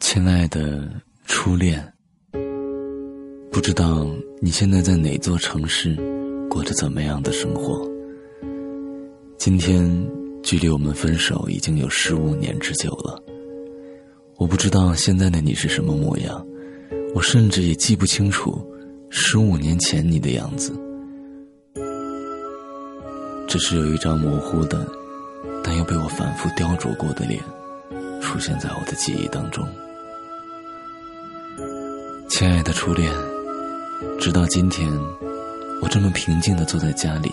亲爱的初恋，不知道你现在在哪座城市，过着怎么样的生活？今天距离我们分手已经有十五年之久了。我不知道现在的你是什么模样，我甚至也记不清楚十五年前你的样子，只是有一张模糊的，但又被我反复雕琢过的脸，出现在我的记忆当中。亲爱的初恋，直到今天，我这么平静的坐在家里，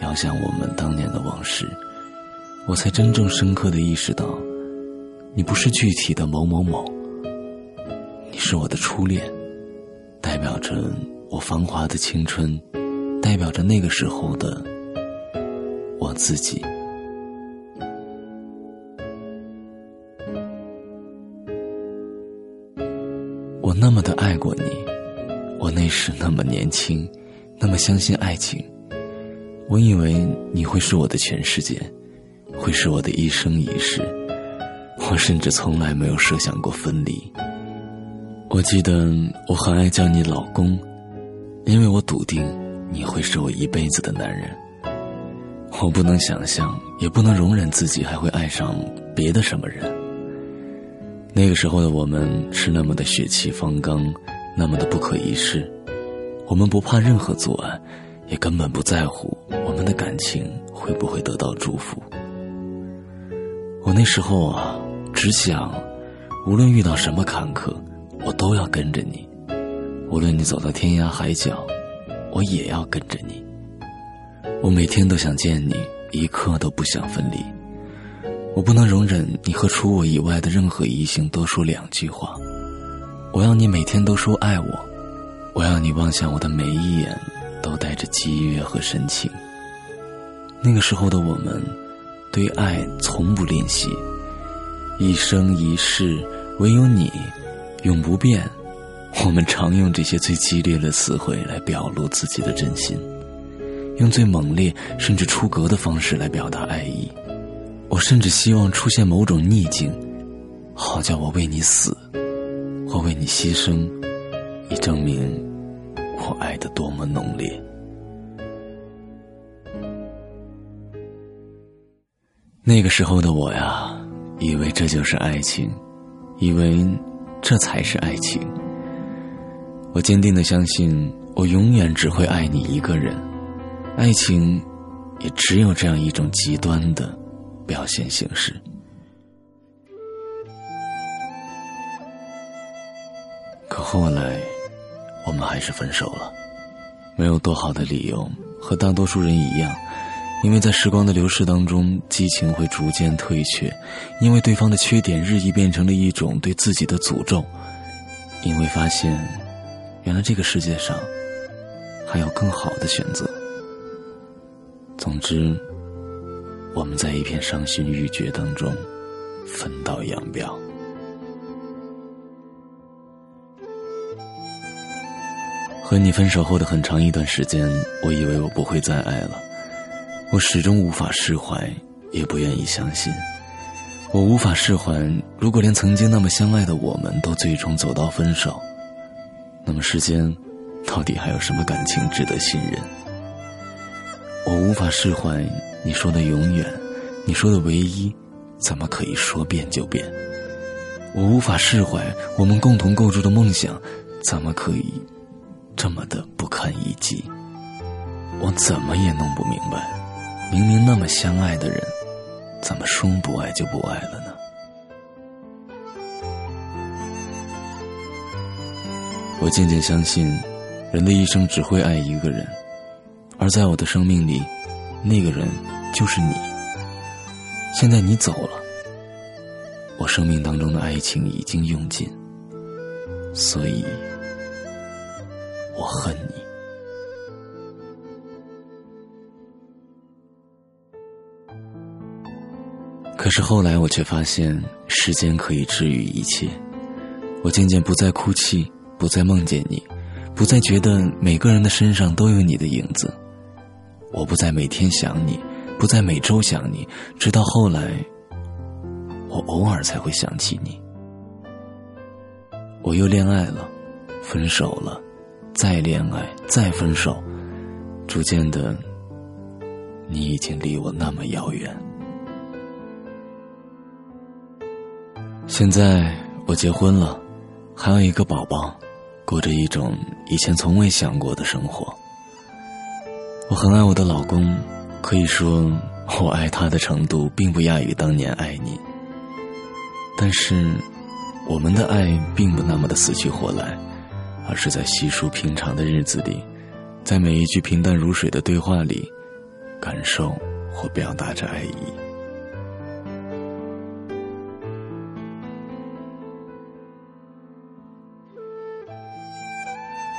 遥想我们当年的往事，我才真正深刻的意识到，你不是具体的某某某，你是我的初恋，代表着我繁华的青春，代表着那个时候的我自己。我那么的爱过你，我那时那么年轻，那么相信爱情。我以为你会是我的全世界，会是我的一生一世。我甚至从来没有设想过分离。我记得我很爱叫你老公，因为我笃定你会是我一辈子的男人。我不能想象，也不能容忍自己还会爱上别的什么人。那个时候的我们是那么的血气方刚，那么的不可一世。我们不怕任何阻碍，也根本不在乎我们的感情会不会得到祝福。我那时候啊，只想，无论遇到什么坎坷，我都要跟着你；无论你走到天涯海角，我也要跟着你。我每天都想见你，一刻都不想分离。我不能容忍你和除我以外的任何异性多说两句话。我要你每天都说爱我，我要你望向我的每一眼都带着激越和深情。那个时候的我们，对爱从不吝惜，一生一世唯有你，永不变。我们常用这些最激烈的词汇来表露自己的真心，用最猛烈甚至出格的方式来表达爱意。我甚至希望出现某种逆境，好叫我为你死，或为你牺牲，以证明我爱的多么浓烈。那个时候的我呀，以为这就是爱情，以为这才是爱情。我坚定的相信，我永远只会爱你一个人，爱情也只有这样一种极端的。表现形式。可后来，我们还是分手了，没有多好的理由，和大多数人一样，因为在时光的流逝当中，激情会逐渐退却，因为对方的缺点日益变成了一种对自己的诅咒，因为发现，原来这个世界上还有更好的选择。总之。我们在一片伤心欲绝当中分道扬镳。和你分手后的很长一段时间，我以为我不会再爱了，我始终无法释怀，也不愿意相信。我无法释怀，如果连曾经那么相爱的我们都最终走到分手，那么世间到底还有什么感情值得信任？我无法释怀。你说的永远，你说的唯一，怎么可以说变就变？我无法释怀我们共同构筑的梦想，怎么可以这么的不堪一击？我怎么也弄不明白，明明那么相爱的人，怎么说不爱就不爱了呢？我渐渐相信，人的一生只会爱一个人，而在我的生命里。那个人就是你。现在你走了，我生命当中的爱情已经用尽，所以我恨你。可是后来我却发现，时间可以治愈一切。我渐渐不再哭泣，不再梦见你，不再觉得每个人的身上都有你的影子。我不再每天想你，不再每周想你，直到后来，我偶尔才会想起你。我又恋爱了，分手了，再恋爱，再分手，逐渐的，你已经离我那么遥远。现在我结婚了，还有一个宝宝，过着一种以前从未想过的生活。我很爱我的老公，可以说我爱他的程度并不亚于当年爱你。但是，我们的爱并不那么的死去活来，而是在细数平常的日子里，在每一句平淡如水的对话里，感受或表达着爱意。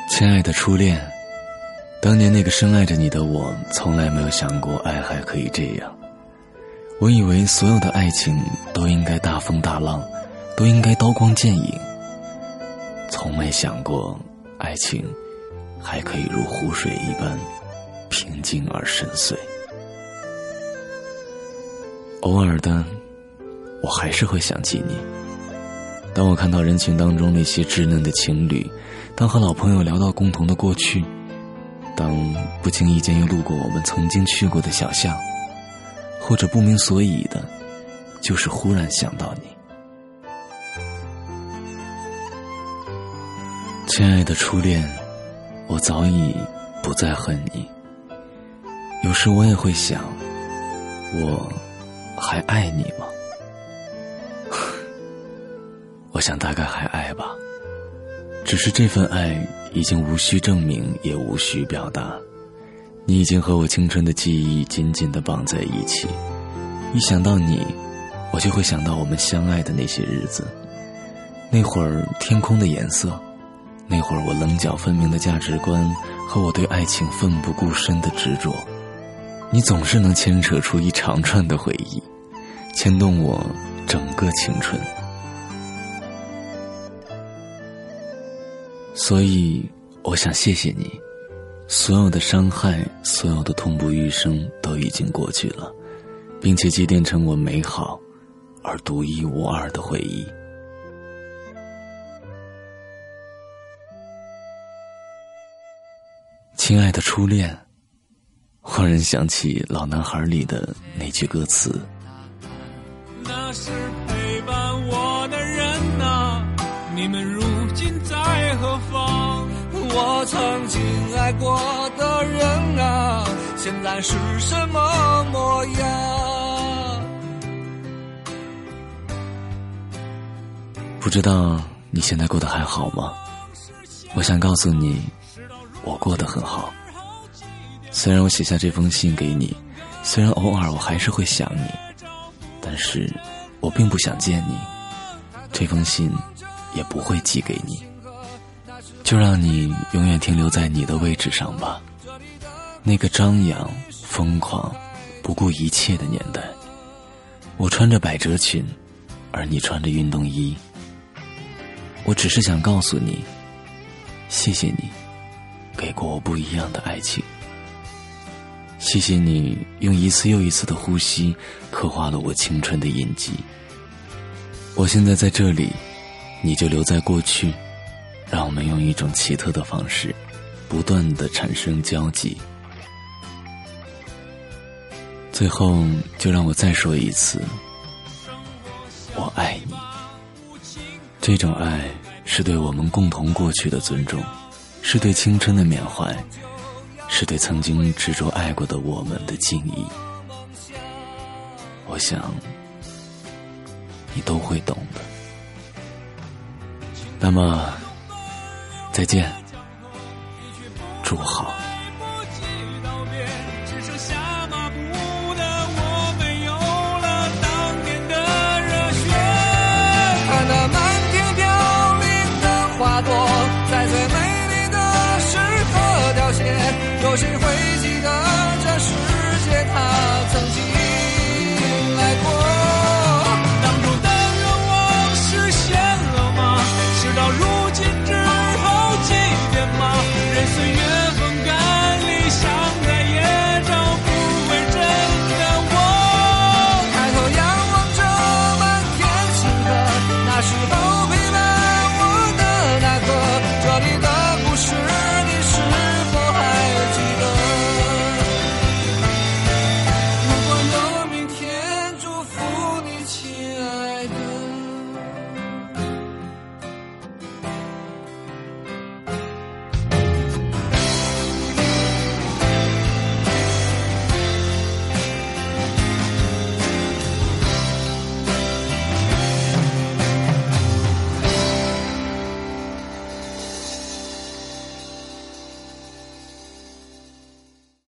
亲爱的初恋。当年那个深爱着你的我，从来没有想过爱还可以这样。我以为所有的爱情都应该大风大浪，都应该刀光剑影。从没想过，爱情还可以如湖水一般平静而深邃。偶尔的，我还是会想起你。当我看到人群当中那些稚嫩的情侣，当和老朋友聊到共同的过去。当不经意间又路过我们曾经去过的小巷，或者不明所以的，就是忽然想到你，亲爱的初恋，我早已不再恨你。有时我也会想，我还爱你吗？我想大概还爱吧。只是这份爱已经无需证明，也无需表达。你已经和我青春的记忆紧紧的绑在一起。一想到你，我就会想到我们相爱的那些日子。那会儿天空的颜色，那会儿我棱角分明的价值观和我对爱情奋不顾身的执着。你总是能牵扯出一长串的回忆，牵动我整个青春。所以，我想谢谢你，所有的伤害，所有的痛不欲生，都已经过去了，并且积淀成我美好而独一无二的回忆。亲爱的初恋，忽然想起《老男孩》里的那句歌词：“那是陪伴我的人呐，你们如。”？我曾经爱过的人啊，现在是什么模样？不知道你现在过得还好吗？我想告诉你，我过得很好。虽然我写下这封信给你，虽然偶尔我还是会想你，但是我并不想见你，这封信也不会寄给你。就让你永远停留在你的位置上吧，那个张扬、疯狂、不顾一切的年代。我穿着百褶裙，而你穿着运动衣。我只是想告诉你，谢谢你，给过我不一样的爱情。谢谢你用一次又一次的呼吸，刻画了我青春的印记。我现在在这里，你就留在过去。让我们用一种奇特的方式，不断的产生交集。最后，就让我再说一次：我爱你。这种爱是对我们共同过去的尊重，是对青春的缅怀，是对曾经执着爱过的我们的敬意。我想，你都会懂的。那么。再见，祝好。